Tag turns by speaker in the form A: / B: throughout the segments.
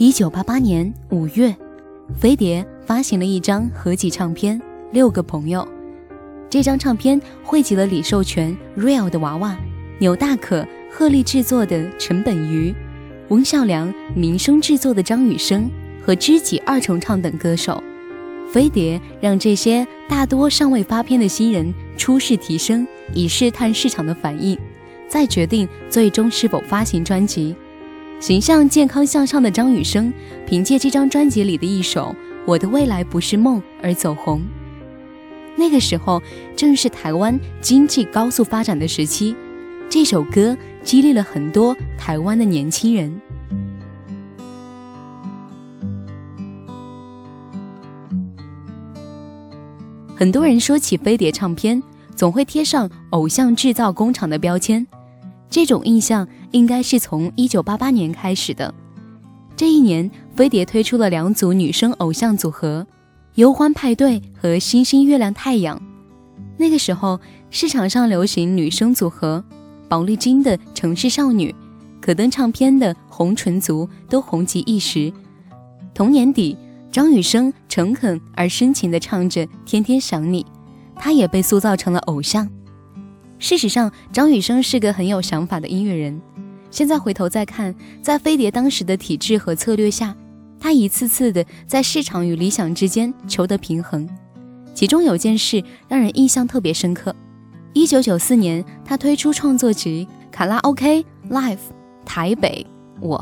A: 一九八八年五月，飞碟发行了一张合集唱片《六个朋友》。这张唱片汇集了李寿全、Real 的娃娃、牛大可、鹤立制作的陈本鱼、翁孝良、民生制作的张雨生和知己二重唱等歌手。飞碟让这些大多尚未发片的新人初试提升，以试探市场的反应，再决定最终是否发行专辑。形象健康向上的张雨生，凭借这张专辑里的一首《我的未来不是梦》而走红。那个时候正是台湾经济高速发展的时期，这首歌激励了很多台湾的年轻人。很多人说起飞碟唱片，总会贴上“偶像制造工厂”的标签。这种印象应该是从一九八八年开始的。这一年，飞碟推出了两组女生偶像组合，游欢派对和星星月亮太阳。那个时候，市场上流行女生组合，宝丽金的城市少女，可登唱片的红唇族都红极一时。同年底，张雨生诚恳而深情地唱着《天天想你》，她也被塑造成了偶像。事实上，张雨生是个很有想法的音乐人。现在回头再看，在飞碟当时的体制和策略下，他一次次的在市场与理想之间求得平衡。其中有件事让人印象特别深刻：一九九四年，他推出创作集《卡拉 OK Live 台北我》。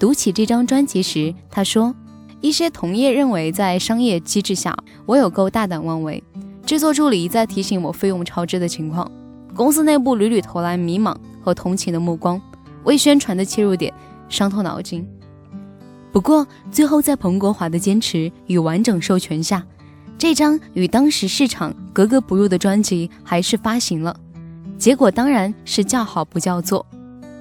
A: 读起这张专辑时，他说：“一些同业认为，在商业机制下，我有够大胆妄为。制作助理一再提醒我费用超支的情况。”公司内部屡屡投来迷茫和同情的目光，为宣传的切入点伤透脑筋。不过，最后在彭国华的坚持与完整授权下，这张与当时市场格格不入的专辑还是发行了。结果当然是叫好不叫座。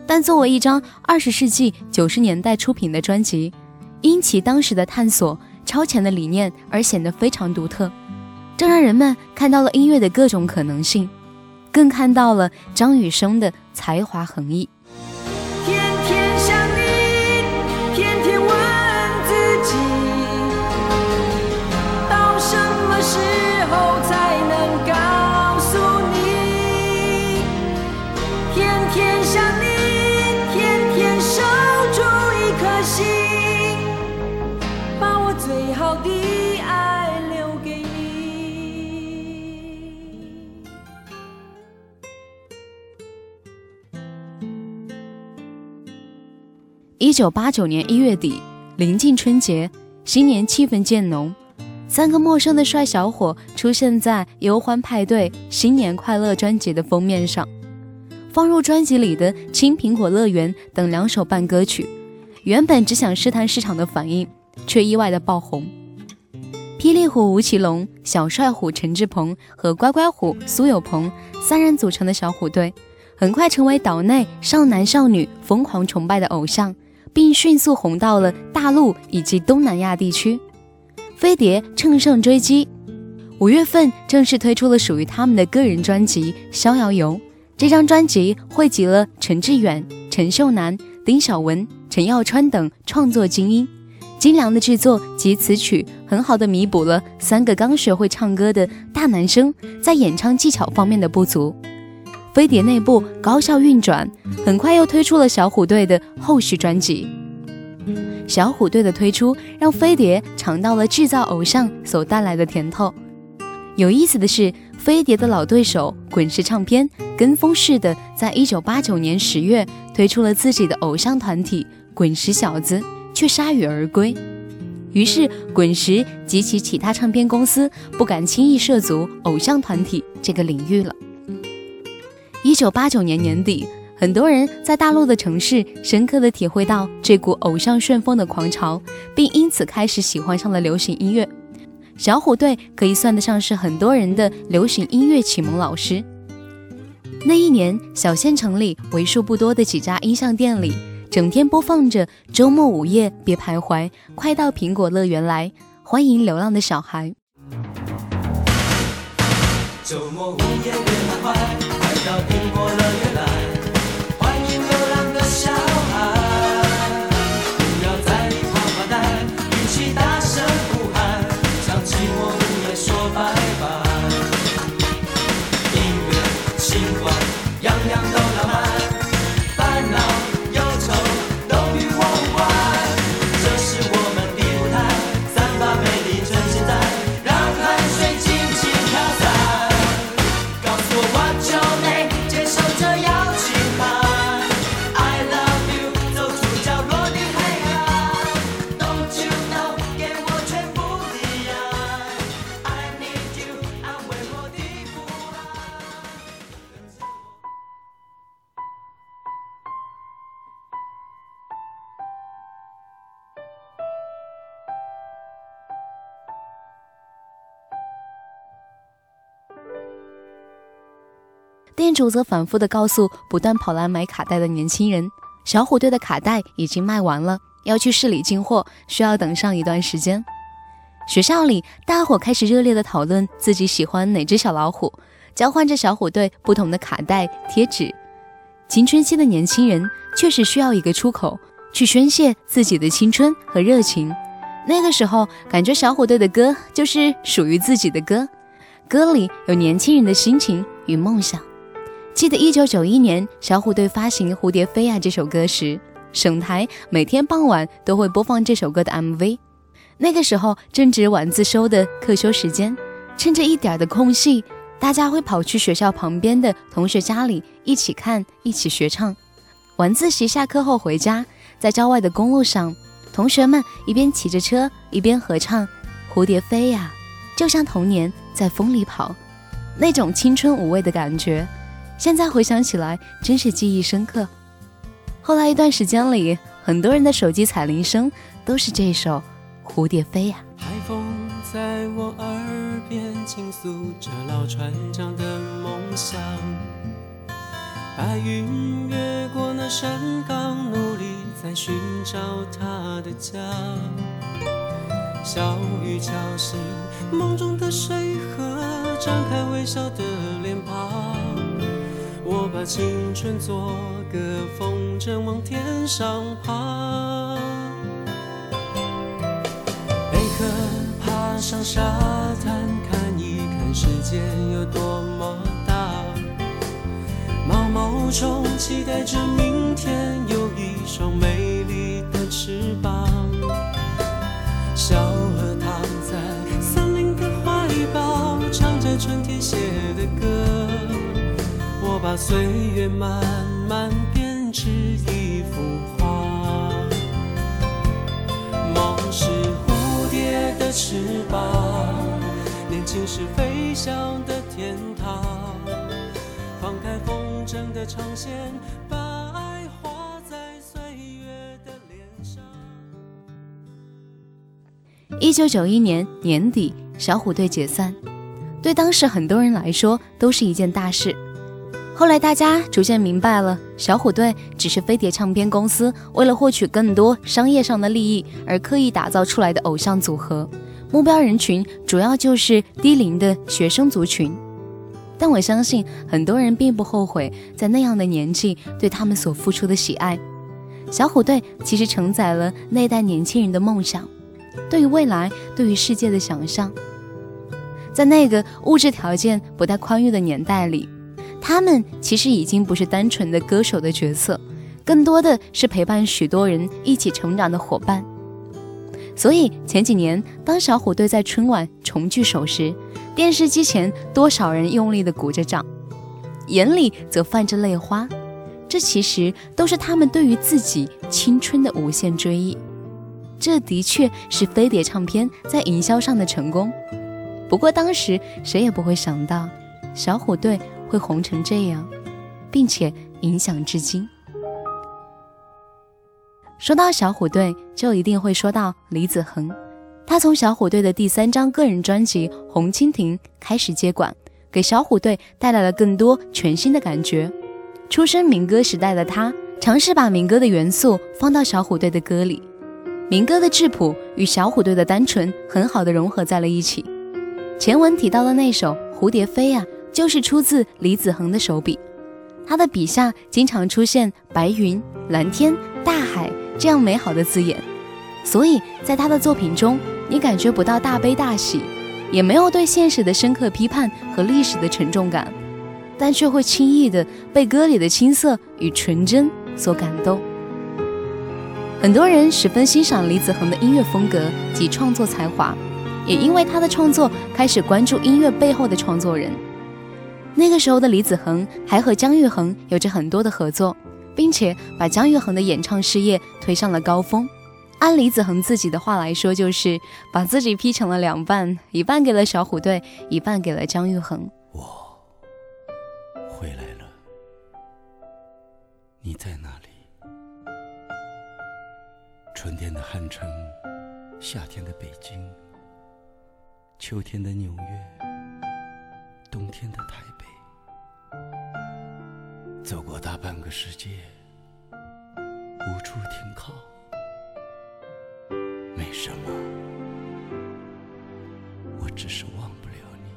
A: 但作为一张二十世纪九十年代出品的专辑，因其当时的探索超前的理念而显得非常独特，这让人们看到了音乐的各种可能性。更看到了张雨生的才华横溢。
B: 天天想你天天问自己到什么时候才能告诉你天天想你天天守住
A: 一颗心把我最好的爱一九八九年一月底，临近春节，新年气氛渐浓。三个陌生的帅小伙出现在《忧欢派对新年快乐》专辑的封面上。放入专辑里的《青苹果乐园》等两首伴歌曲，原本只想试探市场的反应，却意外的爆红。霹雳虎吴奇隆、小帅虎陈志朋和乖乖虎苏有朋三人组成的小虎队，很快成为岛内少男少女疯狂崇拜的偶像。并迅速红到了大陆以及东南亚地区，飞碟乘胜追击，五月份正式推出了属于他们的个人专辑《逍遥游》。这张专辑汇集了陈志远、陈秀楠、丁晓雯、陈耀川等创作精英，精良的制作及词曲，很好的弥补了三个刚学会唱歌的大男生在演唱技巧方面的不足。飞碟内部高效运转，很快又推出了小虎队的后续专辑。小虎队的推出让飞碟尝到了制造偶像所带来的甜头。有意思的是，飞碟的老对手滚石唱片跟风似的，在一九八九年十月推出了自己的偶像团体滚石小子，却铩羽而归。于是，滚石及其其他唱片公司不敢轻易涉足偶像团体这个领域了。一九八九年年底，很多人在大陆的城市深刻的体会到这股偶像旋风的狂潮，并因此开始喜欢上了流行音乐。小虎队可以算得上是很多人的流行音乐启蒙老师。那一年，小县城里为数不多的几家音像店里，整天播放着《周末午夜别徘徊》，快到苹果乐园来，欢迎流浪的小孩。周末午夜别主则反复地告诉不断跑来买卡带的年轻人，小虎队的卡带已经卖完了，要去市里进货，需要等上一段时间。学校里，大伙开始热烈地讨论自己喜欢哪只小老虎，交换着小虎队不同的卡带、贴纸。青春期的年轻人确实需要一个出口，去宣泄自己的青春和热情。那个时候，感觉小虎队的歌就是属于自己的歌，歌里有年轻人的心情与梦想。记得一九九一年，小虎队发行《蝴蝶飞呀》这首歌时，省台每天傍晚都会播放这首歌的 MV。那个时候正值晚自修的课休时间，趁着一点的空隙，大家会跑去学校旁边的同学家里一起看，一起学唱。晚自习下课后回家，在郊外的公路上，同学们一边骑着车一边合唱《蝴蝶飞呀》，就像童年在风里跑，那种青春无畏的感觉。现在回想起来，真是记忆深刻。后来一段时间里，很多人的手机彩铃声都是这首《蝴蝶飞呀》。
C: 海风在我耳边倾诉着老船长的梦想，白云越过那山岗，努力在寻找他的家。小雨敲醒梦中的水河，张开微笑的脸庞。把青春做个风筝往天上爬，贝壳爬上沙滩看一看世界有多么大，毛毛虫期待着明天有一双美把岁月慢慢编织一幅画，梦是蝴蝶的翅膀，年轻时飞翔的天堂。放开风筝的长线，把爱画在岁月的脸上。
A: 一九九一年年底，小虎队解散，对当时很多人来说都是一件大事。后来大家逐渐明白了，小虎队只是飞碟唱片公司为了获取更多商业上的利益而刻意打造出来的偶像组合，目标人群主要就是低龄的学生族群。但我相信很多人并不后悔在那样的年纪对他们所付出的喜爱。小虎队其实承载了那代年轻人的梦想，对于未来、对于世界的想象。在那个物质条件不太宽裕的年代里。他们其实已经不是单纯的歌手的角色，更多的是陪伴许多人一起成长的伙伴。所以前几年，当小虎队在春晚重聚首时，电视机前多少人用力的鼓着掌，眼里则泛着泪花。这其实都是他们对于自己青春的无限追忆。这的确是飞碟唱片在营销上的成功。不过当时谁也不会想到，小虎队。会红成这样，并且影响至今。说到小虎队，就一定会说到李子恒。他从小虎队的第三张个人专辑《红蜻蜓》开始接管，给小虎队带来了更多全新的感觉。出身民歌时代的他，尝试把民歌的元素放到小虎队的歌里，民歌的质朴与小虎队的单纯很好的融合在了一起。前文提到的那首《蝴蝶飞》啊。就是出自李子恒的手笔，他的笔下经常出现白云、蓝天、大海这样美好的字眼，所以在他的作品中，你感觉不到大悲大喜，也没有对现实的深刻批判和历史的沉重感，但却会轻易的被歌里的青涩与纯真所感动。很多人十分欣赏李子恒的音乐风格及创作才华，也因为他的创作开始关注音乐背后的创作人。那个时候的李子恒还和姜育恒有着很多的合作，并且把姜育恒的演唱事业推上了高峰。按李子恒自己的话来说，就是把自己劈成了两半，一半给了小虎队，一半给了姜育恒。
D: 我回来了，你在哪里？春天的汉城，夏天的北京，秋天的纽约，冬天的台北，走过大半个世界，无处停靠。没什么，我只是忘不了你。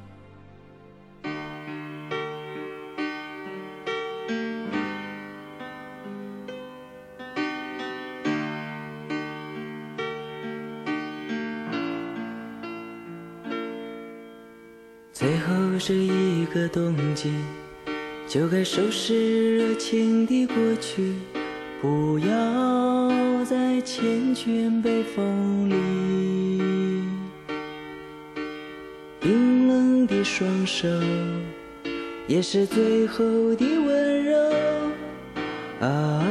D: 最后是一个冬季，就该收拾热情的过去，不要再缱绻北风里。冰冷的双手，也是最后的温柔。啊，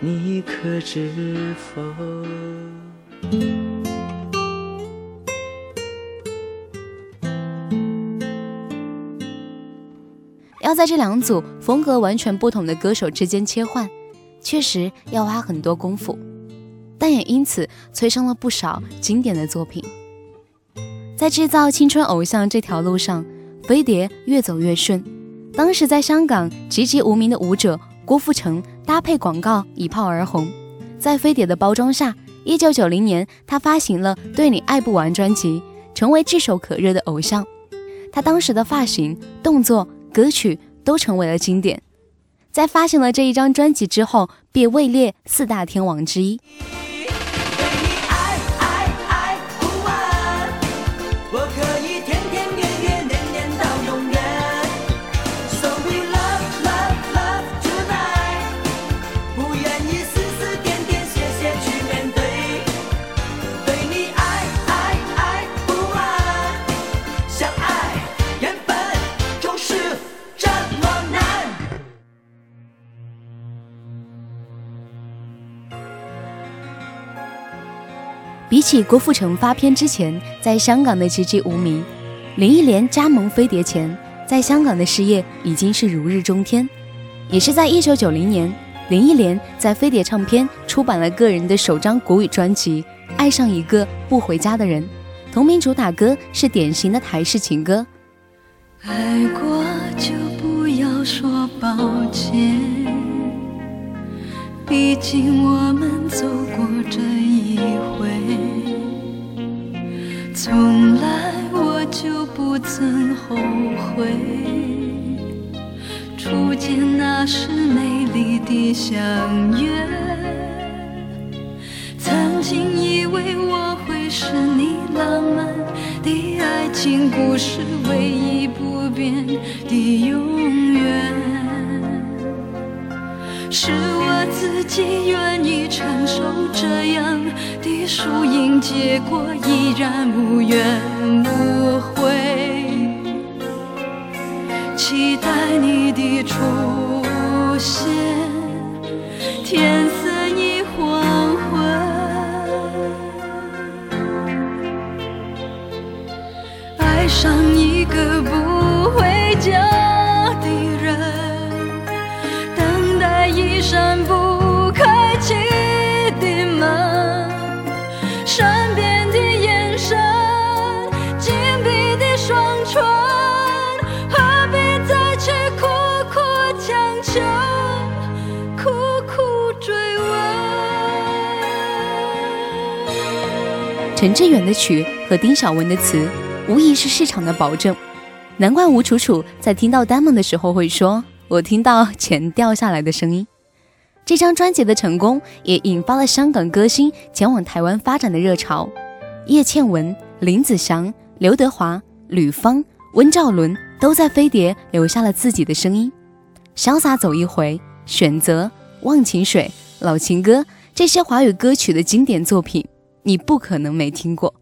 D: 你可知否？
A: 要在这两组风格完全不同的歌手之间切换，确实要花很多功夫，但也因此催生了不少经典的作品。在制造青春偶像这条路上，飞碟越走越顺。当时在香港籍籍无名的舞者郭富城搭配广告一炮而红，在飞碟的包装下，一九九零年他发行了《对你爱不完》专辑，成为炙手可热的偶像。他当时的发型、动作。歌曲都成为了经典，在发行了这一张专辑之后，便位列四大天王之一。比起郭富城发片之前在香港的籍籍无名，林忆莲加盟飞碟前，在香港的事业已经是如日中天。也是在一九九零年，林忆莲在飞碟唱片出版了个人的首张国语专辑《爱上一个不回家的人》，同名主打歌是典型的台式情歌。
B: 爱过就不要说抱歉，毕竟我们走过这一回。从来我就不曾后悔，初见那时美丽的相约。曾经以为我会是你浪漫的爱情故事唯一不变的永远，是我自己愿意承受这样的。输赢结果依然无怨无悔，期待你的出现。天色已黄昏，爱上一个不回家扇不开启的门善变的眼神紧闭的双唇何必再去苦苦强求？苦苦追问。
A: 陈志远的曲和丁晓文的词无疑是市场的保证。难怪吴楚楚在听到丹梦的时候会说我听到钱掉下来的声音。这张专辑的成功也引发了香港歌星前往台湾发展的热潮。叶倩文、林子祥、刘德华、吕方、温兆伦都在飞碟留下了自己的声音。潇洒走一回，选择忘情水、老情歌这些华语歌曲的经典作品，你不可能没听过。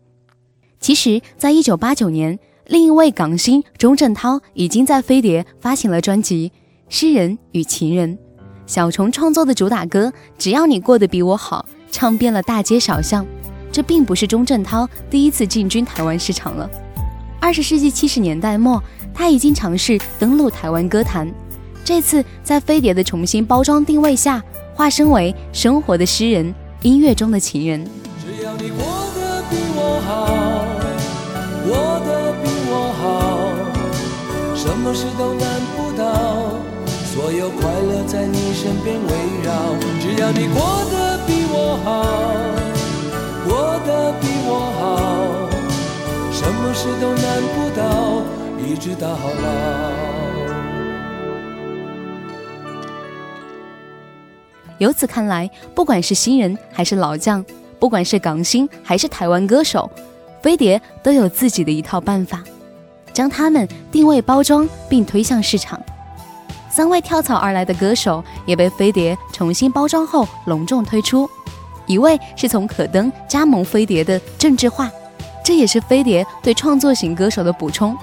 A: 其实，在一九八九年，另一位港星钟镇涛已经在飞碟发行了专辑《诗人与情人》。小虫创作的主打歌《只要你过得比我好》唱遍了大街小巷。这并不是钟镇涛第一次进军台湾市场了。二十世纪七十年代末，他已经尝试登陆台湾歌坛。这次在飞碟的重新包装定位下，化身为生活的诗人，音乐中的情人。
D: 只要你过得比我好，过得比我好，什么事都难不倒，所有快乐在你身边围绕。只要你过得比我好。过得比我好，什么事都难不倒，一直到老。
A: 由此看来，不管是新人还是老将，不管是港星还是台湾歌手，飞碟都有自己的一套办法，将他们定位包装并推向市场。三位跳槽而来的歌手也被飞碟重新包装后隆重推出。一位是从可登加盟飞碟的郑智化，这也是飞碟对创作型歌手的补充。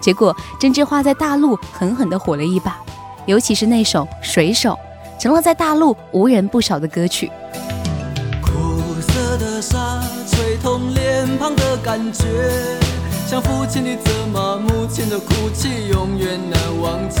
A: 结果郑智化在大陆狠狠地火了一把，尤其是那首《水手》，成了在大陆无人不晓的歌曲。
D: 苦涩的沙吹痛脸庞的感觉，像父亲的责骂，母亲的哭泣，永远难忘记。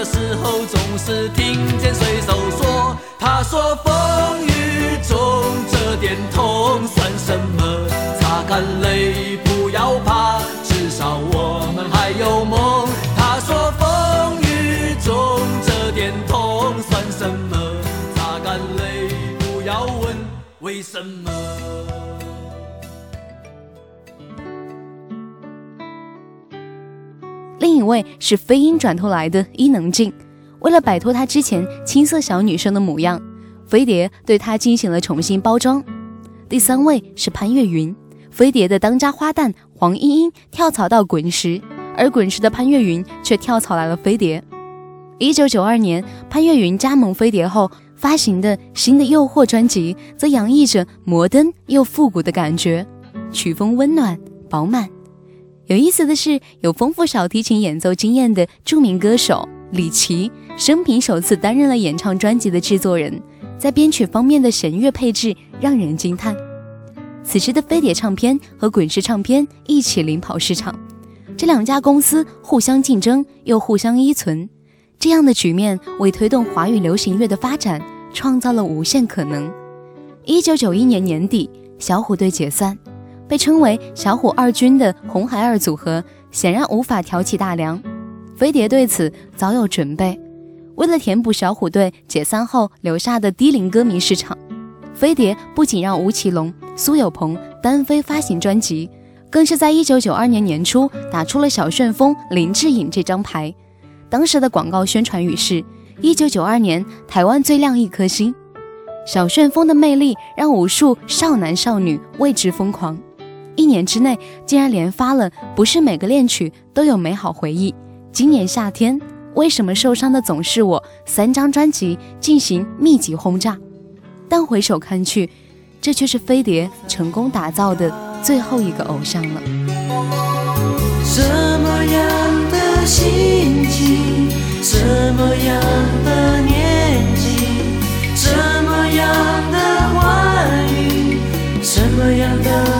D: 的时候，总是听见水手说，他说风雨中这点痛算什么。擦干泪，不要怕，至少我们还有梦。他说：“风雨中这点痛算什么？”擦干泪，不要问为什么。
A: 另一位是飞鹰转头来的伊能静，为了摆脱她之前青涩小女生的模样，飞碟对她进行了重新包装。第三位是潘越云。飞碟的当家花旦黄莺莺跳槽到滚石，而滚石的潘越云却跳槽来了飞碟。一九九二年，潘越云加盟飞碟后发行的新的《诱惑》专辑，则洋溢着摩登又复古的感觉，曲风温暖饱满。有意思的是，有丰富小提琴演奏经验的著名歌手李琦，生平首次担任了演唱专辑的制作人，在编曲方面的弦乐配置让人惊叹。此时的飞碟唱片和滚石唱片一起领跑市场，这两家公司互相竞争又互相依存，这样的局面为推动华语流行乐的发展创造了无限可能。一九九一年年底，小虎队解散，被称为“小虎二军”的红孩儿组合显然无法挑起大梁。飞碟对此早有准备，为了填补小虎队解散后留下的低龄歌迷市场。飞碟不仅让吴奇隆、苏有朋单飞发行专辑，更是在一九九二年年初打出了小旋风林志颖这张牌。当时的广告宣传语是：“一九九二年台湾最亮一颗星。”小旋风的魅力让无数少男少女为之疯狂。一年之内竟然连发了《不是每个恋曲都有美好回忆》《今年夏天为什么受伤的总是我》三张专辑进行密集轰炸。但回首看去，这却是飞碟成功打造的最后一个偶像了。
D: 什么样的心情，什么样的年纪，什么样的话语，什么样的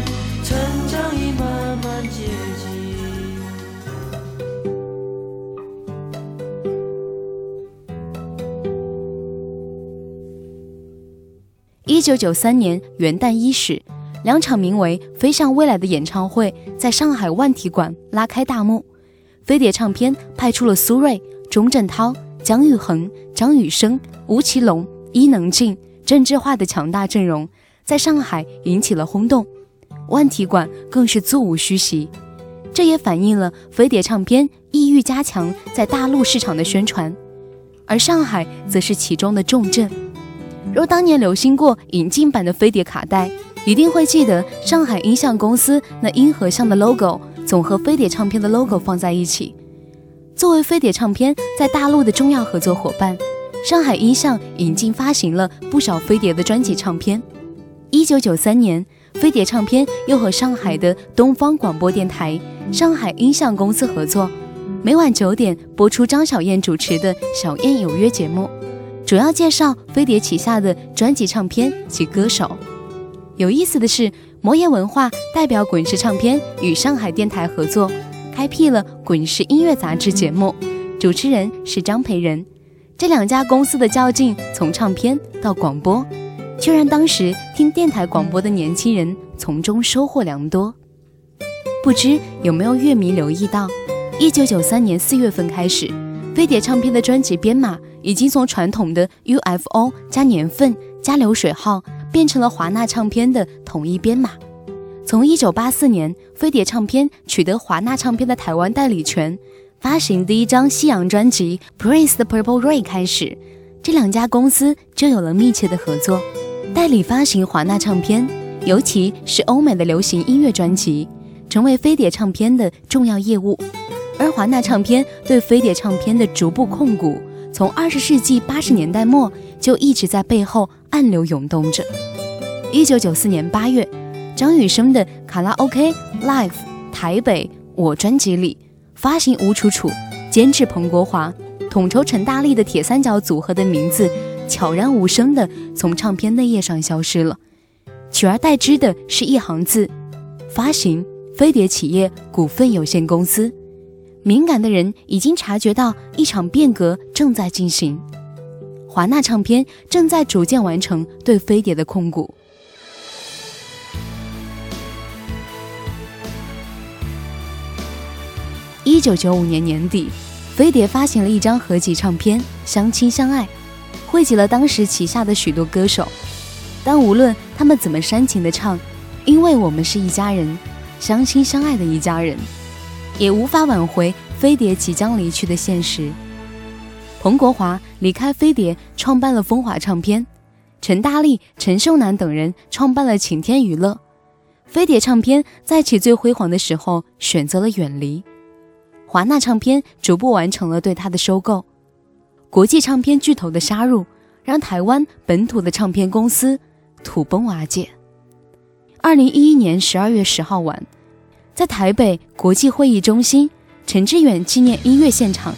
A: 一九九三年元旦伊始，两场名为《飞向未来》的演唱会在上海万体馆拉开大幕。飞碟唱片派出了苏芮、钟镇涛、姜育恒、张雨生、吴奇隆、伊能静、郑智化的强大阵容，在上海引起了轰动，万体馆更是座无虚席。这也反映了飞碟唱片意欲加强在大陆市场的宣传，而上海则是其中的重镇。若当年流行过引进版的飞碟卡带，一定会记得上海音像公司那音和像的 logo。总和飞碟唱片的 logo 放在一起。作为飞碟唱片在大陆的重要合作伙伴，上海音像引进发行了不少飞碟的专辑唱片。一九九三年，飞碟唱片又和上海的东方广播电台、上海音像公司合作，每晚九点播出张小燕主持的《小燕有约》节目，主要介绍飞碟旗下的专辑唱片及歌手。有意思的是。魔岩文化代表滚石唱片与上海电台合作，开辟了滚石音乐杂志节目，主持人是张培仁。这两家公司的较劲，从唱片到广播，却让当时听电台广播的年轻人从中收获良多。不知有没有乐迷留意到，一九九三年四月份开始，飞碟唱片的专辑编码已经从传统的 UFO 加年份加流水号。变成了华纳唱片的统一编码。从一九八四年飞碟唱片取得华纳唱片的台湾代理权，发行第一张西洋专辑《Prince 的 Purple Rain》开始，这两家公司就有了密切的合作，代理发行华纳唱片，尤其是欧美的流行音乐专辑，成为飞碟唱片的重要业务。而华纳唱片对飞碟唱片的逐步控股，从二十世纪八十年代末就一直在背后。暗流涌动着。一九九四年八月，张雨生的《卡拉 OK Live 台北我》专辑里，发行吴楚楚，监制彭国华，统筹陈大力的铁三角组合的名字，悄然无声地从唱片内页上消失了，取而代之的是一行字：发行飞碟企业股份有限公司。敏感的人已经察觉到一场变革正在进行。华纳唱片正在逐渐完成对飞碟的控股。一九九五年年底，飞碟发行了一张合集唱片《相亲相爱》，汇集了当时旗下的许多歌手。但无论他们怎么煽情的唱，因为我们是一家人，相亲相爱的一家人，也无法挽回飞碟即将离去的现实。彭国华离开飞碟，创办了风华唱片；陈大力、陈秀楠等人创办了晴天娱乐。飞碟唱片在其最辉煌的时候选择了远离。华纳唱片逐步完成了对它的收购。国际唱片巨头的杀入，让台湾本土的唱片公司土崩瓦解。二零一一年十二月十号晚，在台北国际会议中心陈志远纪念音乐现场。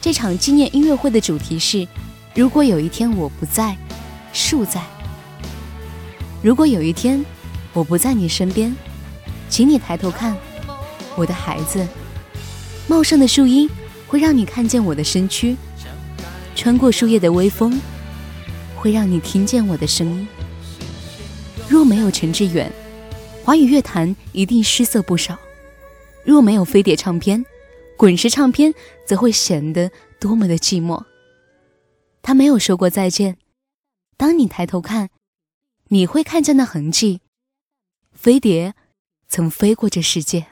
A: 这场纪念音乐会的主题是：如果有一天我不在，树在；如果有一天我不在你身边，请你抬头看，我的孩子。茂盛的树荫会让你看见我的身躯，穿过树叶的微风会让你听见我的声音。若没有陈志远，华语乐坛一定失色不少；若没有飞碟唱片。滚石唱片则会显得多么的寂寞。他没有说过再见。当你抬头看，你会看见那痕迹。飞碟曾飞过这世界。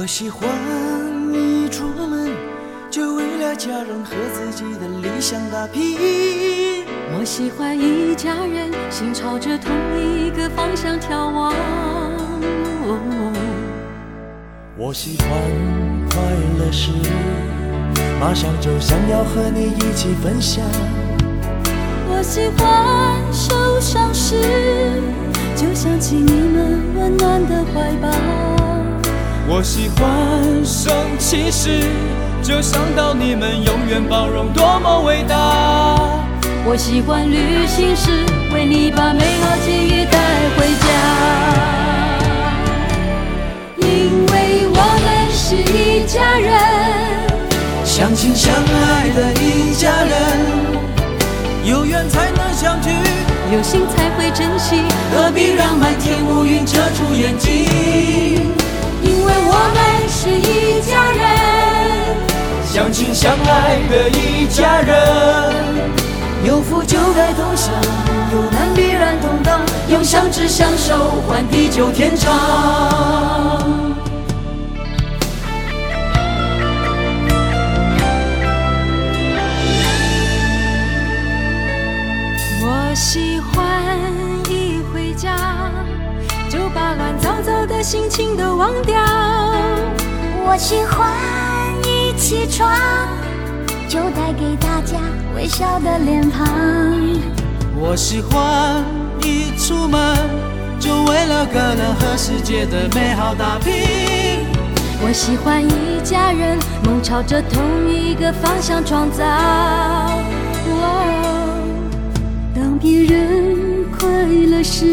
B: 我喜欢一
D: 出门就为了家人和自己的理想打拼。
B: 我喜欢一家人心朝着同一个方向眺望。
D: 我喜欢快乐时，马上就想要和你一起分享。
B: 我喜欢受伤时，就想起你们温暖的怀抱。
D: 我喜欢生气时，就想到你们永远包容，多么伟大。
B: 我喜欢旅行时，为你把美好记忆带回家。因为我们是一家人，
D: 相亲相爱的一家人。有缘才能相聚，
B: 有心才会珍惜，
D: 何必让满天乌云遮住眼睛？
B: 我们是一家人，
D: 相亲相爱的一家人。有福就该同享，有难必然同当，用相知相守换地久天长。
B: 心情都忘掉。
E: 我喜欢一起床就带给大家微笑的脸庞。
D: 我喜欢一出门就为了个人和世界的美好打拼。
B: 我喜欢一家人梦朝着同一个方向创造。当别人快乐时，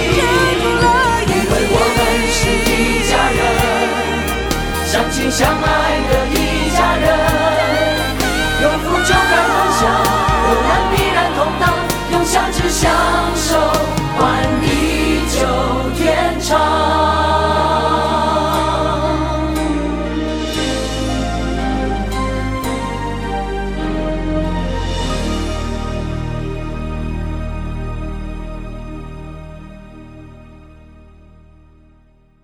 D: 因为我们是一家人相亲相爱的一家人。有福就该同享有难必然同当用相知相